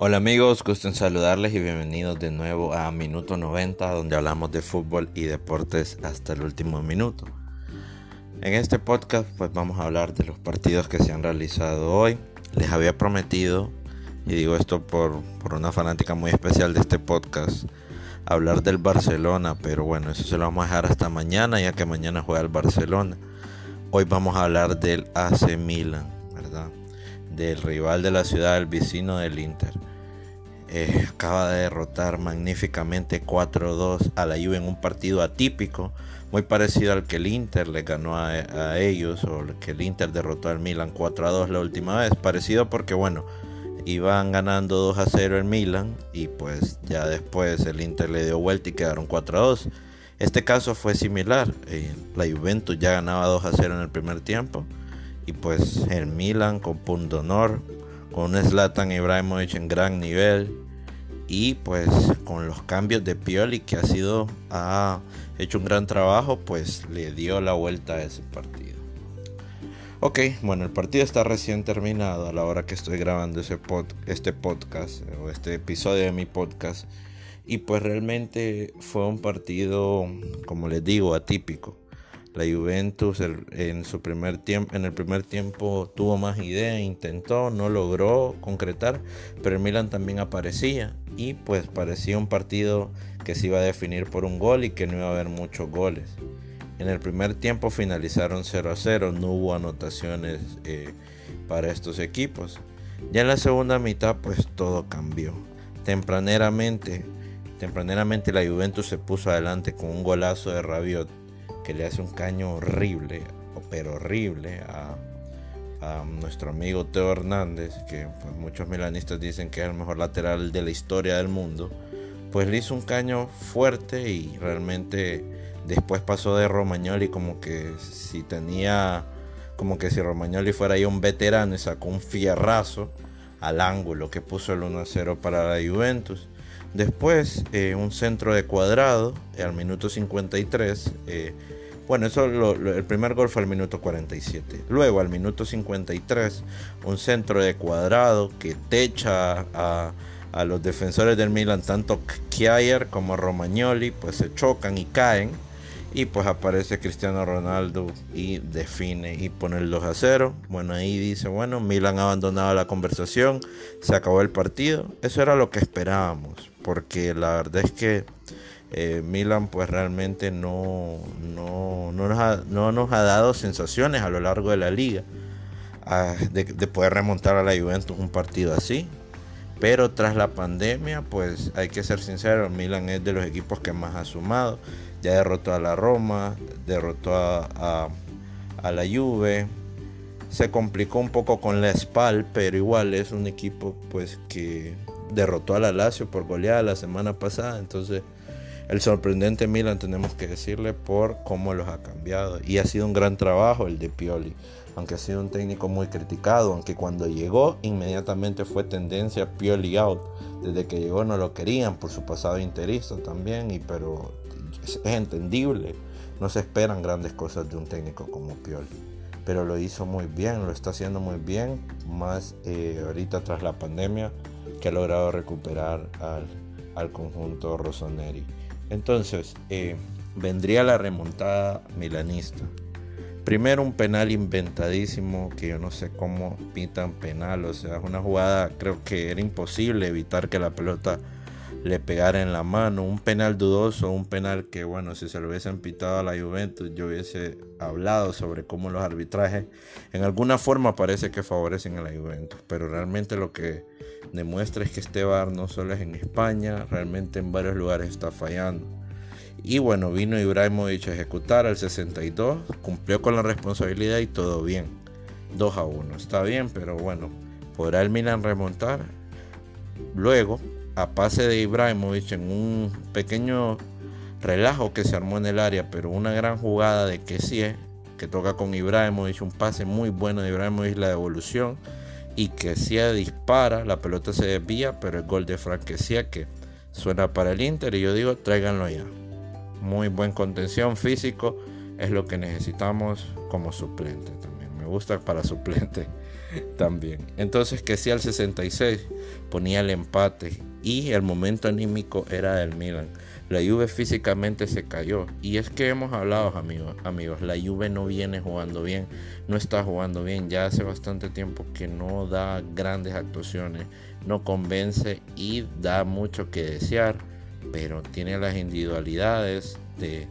Hola amigos, gusto en saludarles y bienvenidos de nuevo a Minuto 90 donde hablamos de fútbol y deportes hasta el último minuto. En este podcast pues vamos a hablar de los partidos que se han realizado hoy. Les había prometido, y digo esto por, por una fanática muy especial de este podcast, hablar del Barcelona, pero bueno, eso se lo vamos a dejar hasta mañana ya que mañana juega el Barcelona. Hoy vamos a hablar del AC Milan, ¿verdad? Del rival de la ciudad, el vecino del Inter. Eh, acaba de derrotar magníficamente 4-2 a la Juve en un partido atípico, muy parecido al que el Inter le ganó a, ellos o que el Inter derrotó al Milan 4-2 la última vez. Parecido porque bueno, iban ganando 2 0 el Milan y pues ya después el Inter le dio vuelta y quedaron 4-2. Este caso fue similar, eh, la Juventus ya ganaba 2 0 en el primer tiempo y pues el Milan con punto honor con un Zlatan Ibrahimovic en gran nivel y pues con los cambios de Pioli que ha sido ha hecho un gran trabajo pues le dio la vuelta a ese partido. Ok bueno el partido está recién terminado a la hora que estoy grabando ese este podcast o este episodio de mi podcast. Y pues realmente fue un partido como les digo atípico la Juventus en, su primer tiempo, en el primer tiempo tuvo más ideas, intentó, no logró concretar, pero el Milan también aparecía y pues parecía un partido que se iba a definir por un gol y que no iba a haber muchos goles. En el primer tiempo finalizaron 0 a 0, no hubo anotaciones eh, para estos equipos. Ya en la segunda mitad pues todo cambió. Tempraneramente, tempraneramente la Juventus se puso adelante con un golazo de Rabiot que le hace un caño horrible, pero horrible a, nuestro amigo Teo Hernández, que pues, muchos milanistas dicen que es el mejor lateral de la historia del mundo, pues le hizo un caño fuerte y realmente después pasó de Romagnoli como que si tenía, como que si Romagnoli fuera ahí un veterano y sacó un fierrazo al ángulo que puso el 1-0 para la Juventus. Después, eh, un centro de cuadrado al minuto 53. Eh, bueno, eso el primer gol fue al minuto 47. Luego, al minuto 53, un centro de cuadrado que techa a, los defensores del Milan, tanto Kjaer como Romagnoli, pues se chocan y caen. Y pues aparece Cristiano Ronaldo y define y pone el 2 a 0. Bueno, ahí dice, bueno, Milan ha abandonado la conversación, se acabó el partido. Eso era lo que esperábamos, porque la verdad es que eh, Milan pues realmente no, no, nos ha, no, nos ha, dado sensaciones a lo largo de la liga de, poder remontar a la Juventus un partido así. Pero tras la pandemia, pues hay que ser sincero, Milan es de los equipos que más ha sumado. Ya derrotó a la Roma, derrotó a, a la Juve. Se complicó un poco con la Spal, pero igual es un equipo pues que derrotó a la Lazio por goleada la semana pasada. Entonces el sorprendente Milan tenemos que decirle por cómo los ha cambiado. Y ha sido un gran trabajo el de Pioli, aunque ha sido un técnico muy criticado, aunque cuando llegó inmediatamente fue tendencia Pioli out. Desde que llegó no lo querían por su pasado interista también, y, pero es, entendible. No se esperan grandes cosas de un técnico como Pioli. Pero lo hizo muy bien, lo está haciendo muy bien, más eh, ahorita tras la pandemia que ha logrado recuperar al, al conjunto Rossoneri. Entonces, eh, vendría la remontada milanista. Primero un penal inventadísimo que yo no sé cómo pintan penal. O sea, es una jugada creo que era imposible evitar que la pelota le pegara en la mano. Un penal dudoso, un penal que bueno, si se lo hubiesen pitado a la Juventus, yo hubiese hablado sobre cómo los arbitrajes en alguna forma parece que favorecen a la Juventus. Pero realmente lo que demuestra es que este bar no solo es en España, realmente en varios lugares está fallando. Y bueno, vino Ibrahimovic a ejecutar al 62, cumplió con la responsabilidad y todo bien. 2 a 1, está bien, pero bueno, ¿podrá el Milan remontar? Luego, a pase de Ibrahimovic en un pequeño relajo que se armó en el área, pero una gran jugada de que sí es, que toca con Ibrahimovic, un pase muy bueno de Ibrahimovic, la devolución y que Sia dispara, la pelota se desvía, pero el gol de Frank que suena para el Inter y yo digo, tráiganlo ya. Muy buen contención físico, es lo que necesitamos como suplente también. Me gusta para suplente también. Entonces que si al 66 ponía el empate y el momento anímico era del Milan. La Juve físicamente se cayó y es que hemos hablado amigos, amigos, la Juve no viene jugando bien, no está jugando bien, ya hace bastante tiempo que no da grandes actuaciones, no convence y da mucho que desear, pero tiene las individualidades de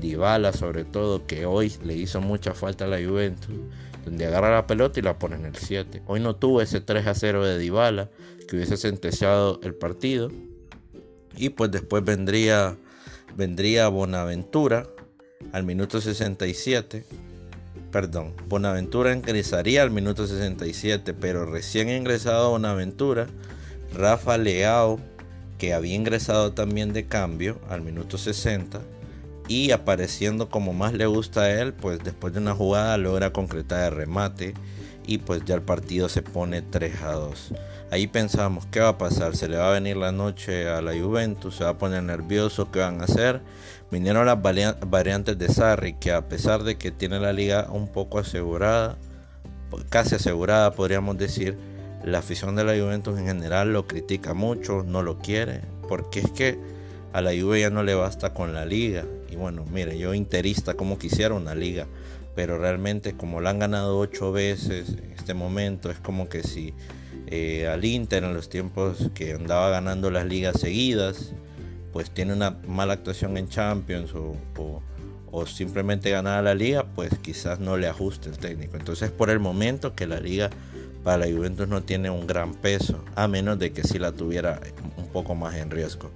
Dybala sobre todo que hoy le hizo mucha falta a la Juventus donde agarra la pelota y la pone en el 7. Hoy no tuvo ese 3 a 0 de Dybala que hubiese sentenciado el partido. Y pues después vendría, vendría Bonaventura al minuto 67. Perdón, Bonaventura ingresaría al minuto 67, pero recién ingresado Bonaventura, Rafa Leao, que había ingresado también de cambio al minuto 60, y apareciendo como más le gusta a él, pues después de una jugada logra concretar el remate y pues ya el partido se pone 3 a 2. Ahí pensamos, ¿qué va a pasar? ¿Se le va a venir la noche a la Juventus? ¿Se va a poner nervioso? ¿Qué van a hacer? Vinieron las variantes de Sarri, que a pesar de que tiene la liga un poco asegurada, casi asegurada podríamos decir, la afición de la Juventus en general lo critica mucho, no lo quiere, porque es que a la Juve ya no le basta con la liga. Bueno, mire, yo interista como quisiera una liga, pero realmente como la han ganado ocho veces en este momento, es como que si eh, al Inter en los tiempos que andaba ganando las ligas seguidas, pues tiene una mala actuación en Champions o, o simplemente ganar la liga, pues quizás no le ajuste el técnico. Entonces por el momento que la liga para la Juventus no tiene un gran peso, a menos de que si la tuviera un poco más en riesgo.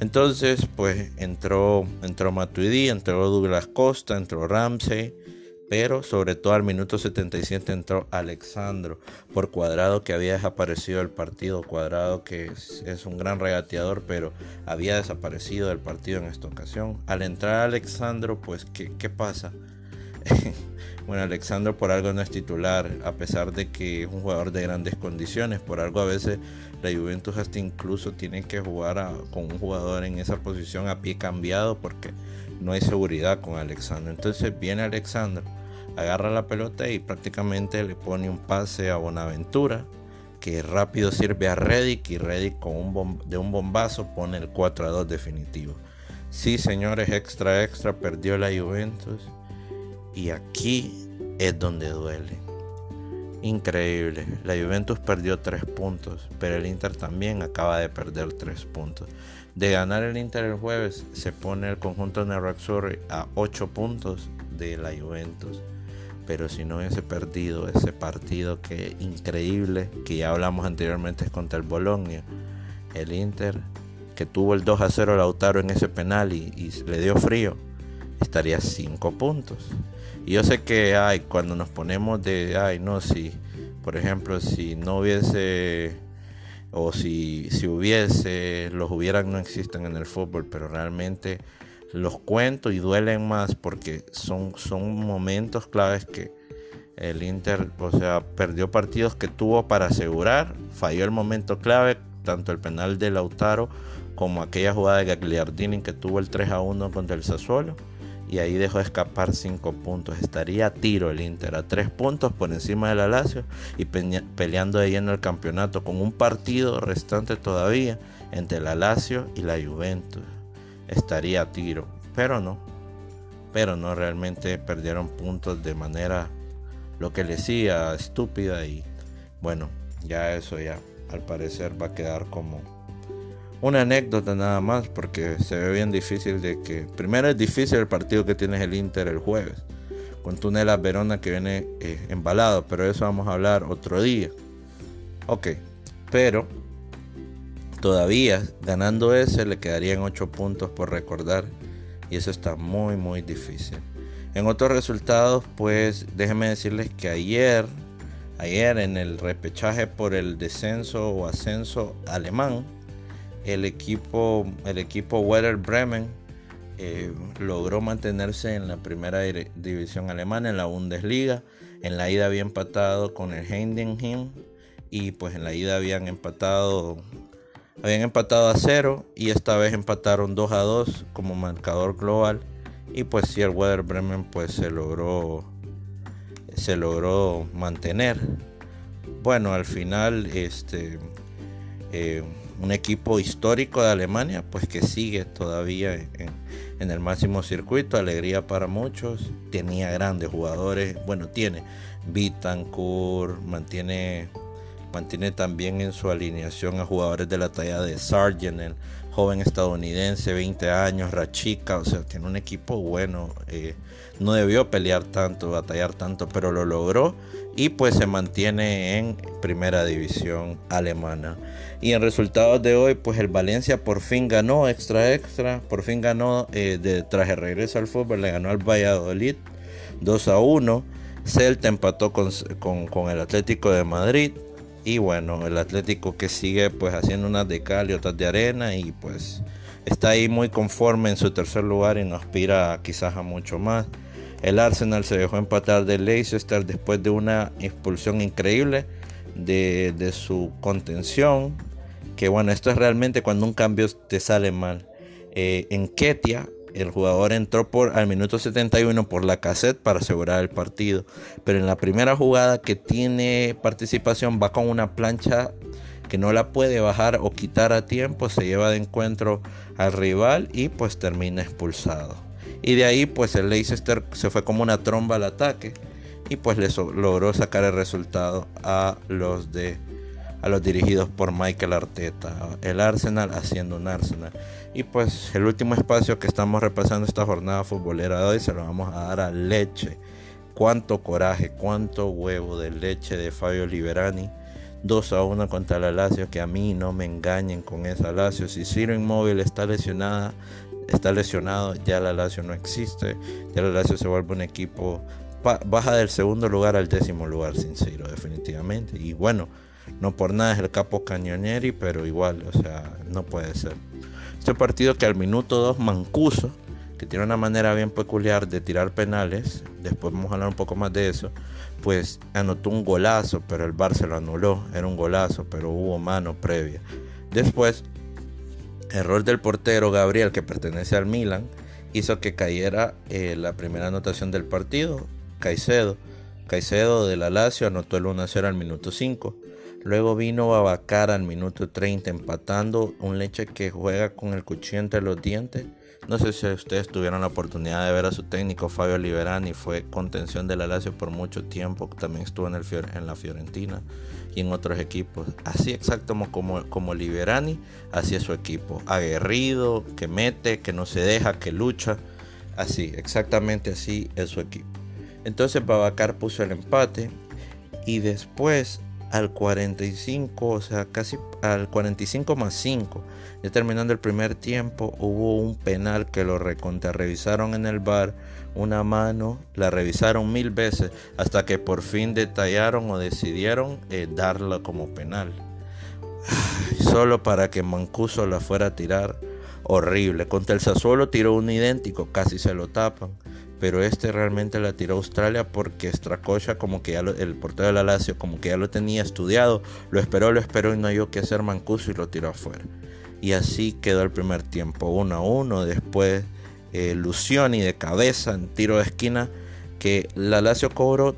Entonces, pues entró, entró Matuidi, entró Douglas Costa, entró Ramsey, pero sobre todo al minuto 77 entró Alexandro por cuadrado que había desaparecido del partido. Cuadrado que es, un gran regateador, pero había desaparecido del partido en esta ocasión. Al entrar Alexandro, pues, ¿qué, qué pasa? bueno, Alexandro por algo no es titular, a pesar de que es un jugador de grandes condiciones. Por algo a veces la Juventus hasta incluso tiene que jugar con un jugador en esa posición a pie cambiado porque no hay seguridad con Alexandro. Entonces viene Alexandro, agarra la pelota y prácticamente le pone un pase a Bonaventura que rápido sirve a Reddick y Reddick con un de un bombazo pone el 4 a 2 definitivo. Sí, señores, extra extra perdió la Juventus y aquí es donde duele. Increíble. La Juventus perdió 3 puntos, pero el Inter también acaba de perder 3 puntos. De ganar el Inter el jueves, se pone el conjunto Nerazzurri a 8 puntos de la Juventus. Pero si no hubiese perdido ese partido que increíble, que ya hablamos anteriormente es contra el Bologna, el Inter que tuvo el 2 a 0 Lautaro en ese penal y, y le dio frío, estaría 5 puntos. Y yo sé que ay, cuando nos ponemos de, ay, no, si, por ejemplo, si no hubiese, o si, si hubiese, los hubieran no existen en el fútbol, pero realmente los cuento y duelen más porque son, son momentos claves que el Inter, o sea, perdió partidos que tuvo para asegurar, falló el momento clave, tanto el penal de Lautaro como aquella jugada de Gagliardini que tuvo el 3 a 1 contra el Sassuolo y ahí dejó escapar 5 puntos. Estaría a tiro el Inter, a 3 puntos por encima del Alacio y peleando de lleno el campeonato con un partido restante todavía entre el Alacio y la Juventus. Estaría a tiro, pero no. Pero no, realmente perdieron puntos de manera lo que les decía estúpida y bueno, ya eso ya al parecer va a quedar como una anécdota nada más, porque se ve bien difícil de que. Primero es difícil el partido que tienes el Inter el jueves, con Tunela Verona que viene eh, embalado, pero eso vamos a hablar otro día. Ok, pero todavía ganando ese le quedarían 8 puntos por recordar, y eso está muy, muy difícil. En otros resultados, pues déjenme decirles que ayer, ayer en el repechaje por el descenso o ascenso alemán, el equipo, el equipo Werder Bremen eh, logró mantenerse en la primera división alemana, en la Bundesliga. En la ida había empatado con el Heidenheim y pues en la ida habían empatado habían empatado a cero y esta vez empataron 2 a 2 como marcador global y pues si el Werder Bremen pues se logró se logró mantener. Bueno, al final este eh, un equipo histórico de Alemania, pues que sigue todavía en, el máximo circuito, alegría para muchos, tenía grandes jugadores, bueno, tiene Bittencourt, mantiene, mantiene también en su alineación a jugadores de la talla de Sargent, joven estadounidense, 20 años, Rachika, o sea, tiene un equipo bueno, eh, no debió pelear tanto, batallar tanto, pero lo logró y pues se mantiene en primera división alemana. Y en resultados de hoy, pues el Valencia por fin ganó extra extra, por fin ganó eh, de traje regreso al fútbol, le ganó al Valladolid 2 a 1. Celta empató con, con, el Atlético de Madrid. Y bueno, el Atlético que sigue pues haciendo unas de cal y otras de arena y pues está ahí muy conforme en su tercer lugar y no aspira quizás a mucho más. El Arsenal se dejó empatar de Leicester después de una expulsión increíble de, su contención. Que bueno, esto es realmente cuando un cambio te sale mal. Eh, en Ketia, el jugador entró por al minuto 71 por la cassette para asegurar el partido. Pero en la primera jugada que tiene participación va con una plancha que no la puede bajar o quitar a tiempo. Se lleva de encuentro al rival y pues termina expulsado. Y de ahí pues el Leicester se fue como una tromba al ataque y pues le logró sacar el resultado a los de a los dirigidos por Michael Arteta, el Arsenal haciendo un Arsenal. Y pues el último espacio que estamos repasando esta jornada futbolera de hoy se lo vamos a dar a Leche. Cuánto coraje, cuánto huevo de leche de Fabio Liberani. 2 a 1 contra la Lazio, que a mí no me engañen con esa Lazio. Si Ciro Inmóvil está lesionada, está lesionado, ya la Lazio no existe, ya la Lazio se vuelve un equipo, baja del segundo lugar al décimo lugar sin Ciro, definitivamente. Y bueno, no por nada es el capo Cañonieri, pero igual, o sea, no puede ser. Este partido que al minuto 2 Mancuso, que tiene una manera bien peculiar de tirar penales, después vamos a hablar un poco más de eso, pues anotó un golazo, pero el Bar se lo anuló, era un golazo, pero hubo mano previa. Después error del portero Gabriel, que pertenece al Milan, hizo que cayera eh, la primera anotación del partido. Caicedo, Caicedo de la Lazio anotó el 1-0 al minuto 5. Luego vino Babacar al minuto 30 empatando un leche que juega con el cuchillo entre los dientes no sé si ustedes tuvieron la oportunidad de ver a su técnico Fabio Liberani, fue contención de la Lazio por mucho tiempo, también estuvo en, el, la Fiorentina y en otros equipos. Así exacto como, como Liberani, así es su equipo. Aguerrido, que mete, que no se deja, que lucha. Así, exactamente así es su equipo. Entonces Babacar puso el empate y después al 45, o sea, casi al 45 más 5. Ya terminando el primer tiempo, hubo un penal que lo recontra revisaron en el bar, una mano, la revisaron mil veces hasta que por fin detallaron o decidieron eh, darla como penal. solo para que Mancuso la fuera a tirar. Horrible. Contra el Sassuolo tiró un idéntico, casi se lo tapan pero este realmente la tiró Australia porque Stracocha como que ya el portero de la Lazio como que ya lo tenía estudiado, lo esperó, lo esperó y no hay que hacer Mancuso y lo tiró afuera. Y así quedó el primer tiempo, 1 a 1, después eh, de cabeza en tiro de esquina, que la Lazio cobró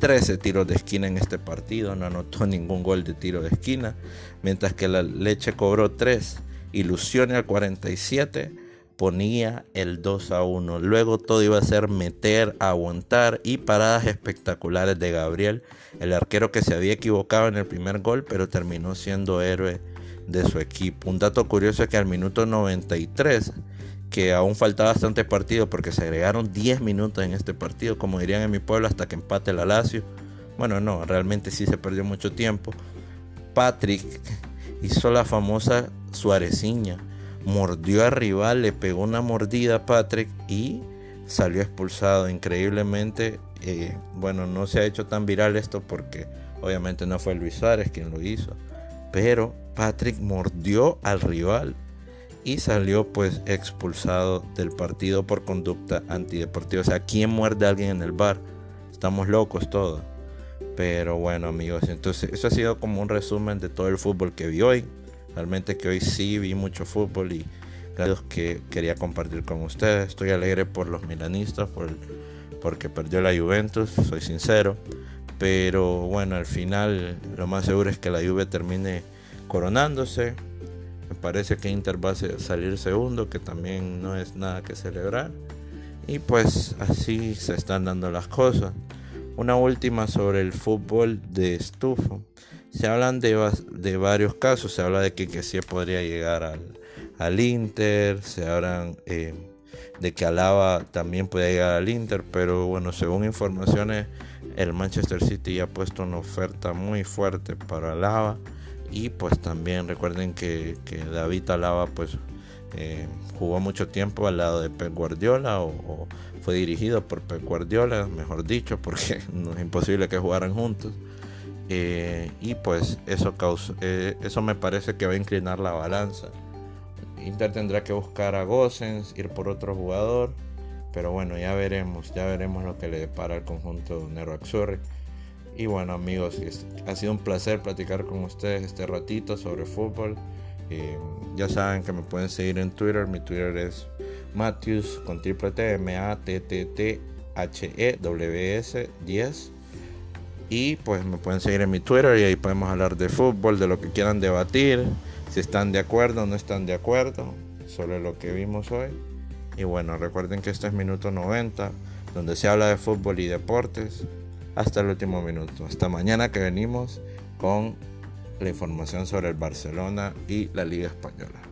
13 tiros de esquina en este partido, no anotó ningún gol de tiro de esquina, mientras que la Leche cobró 3 y al 47 ponía el 2 a 1. Luego todo iba a ser meter, aguantar y paradas espectaculares de Gabriel, el arquero que se había equivocado en el primer gol, pero terminó siendo héroe de su equipo. Un dato curioso es que al minuto 93, que aún faltaba bastante partido porque se agregaron 10 minutos en este partido, como dirían en mi pueblo, hasta que empate la Lazio. Bueno, no, realmente sí se perdió mucho tiempo. Patrick hizo la famosa Suareciña mordió al rival, le pegó una mordida a Patrick y salió expulsado increíblemente. Eh, bueno, no se ha hecho tan viral esto porque obviamente no fue Luis Suárez quien lo hizo. Pero Patrick mordió al rival y salió pues expulsado del partido por conducta antideportiva. O sea, ¿quién muerde a alguien en el bar? Estamos locos todos. Pero bueno amigos, entonces eso ha sido como un resumen de todo el fútbol que vi hoy. Realmente que hoy sí vi mucho fútbol y gracias que quería compartir con ustedes. Estoy alegre por los milanistas, por, porque perdió la Juventus, soy sincero. Pero bueno, al final lo más seguro es que la Juve termine coronándose. Me parece que Inter va a salir segundo, que también no es nada que celebrar. Y pues así se están dando las cosas. Una última sobre el fútbol de estufa. Se hablan de, de varios casos. Se habla de que, que sí podría llegar al, al Inter. Se hablan eh, de que Alaba también podría llegar al Inter. Pero bueno, según informaciones, el Manchester City ya ha puesto una oferta muy fuerte para Alaba. Y pues también recuerden que, que David Alaba pues eh, jugó mucho tiempo al lado de Pep Guardiola o, fue dirigido por Pep Guardiola, mejor dicho, porque no es imposible que jugaran juntos. Eh, y pues eso, causa, eh, eso me parece que va a inclinar la balanza. Inter tendrá que buscar a Gosens, ir por otro jugador. Pero bueno, ya veremos, ya veremos lo que le depara al conjunto Nero Axurri. Y bueno amigos, ha sido un placer platicar con ustedes este ratito sobre fútbol. Ya saben que me pueden seguir en Twitter. Mi Twitter es Matthews con triple T, M A T T T H E W S 10. Y pues me pueden seguir en mi Twitter y ahí podemos hablar de fútbol, de lo que quieran debatir, si están de acuerdo o no están de acuerdo sobre lo que vimos hoy. Y bueno, recuerden que este es minuto 90, donde se habla de fútbol y deportes hasta el último minuto. Hasta mañana que venimos con la información sobre el Barcelona y la Liga Española.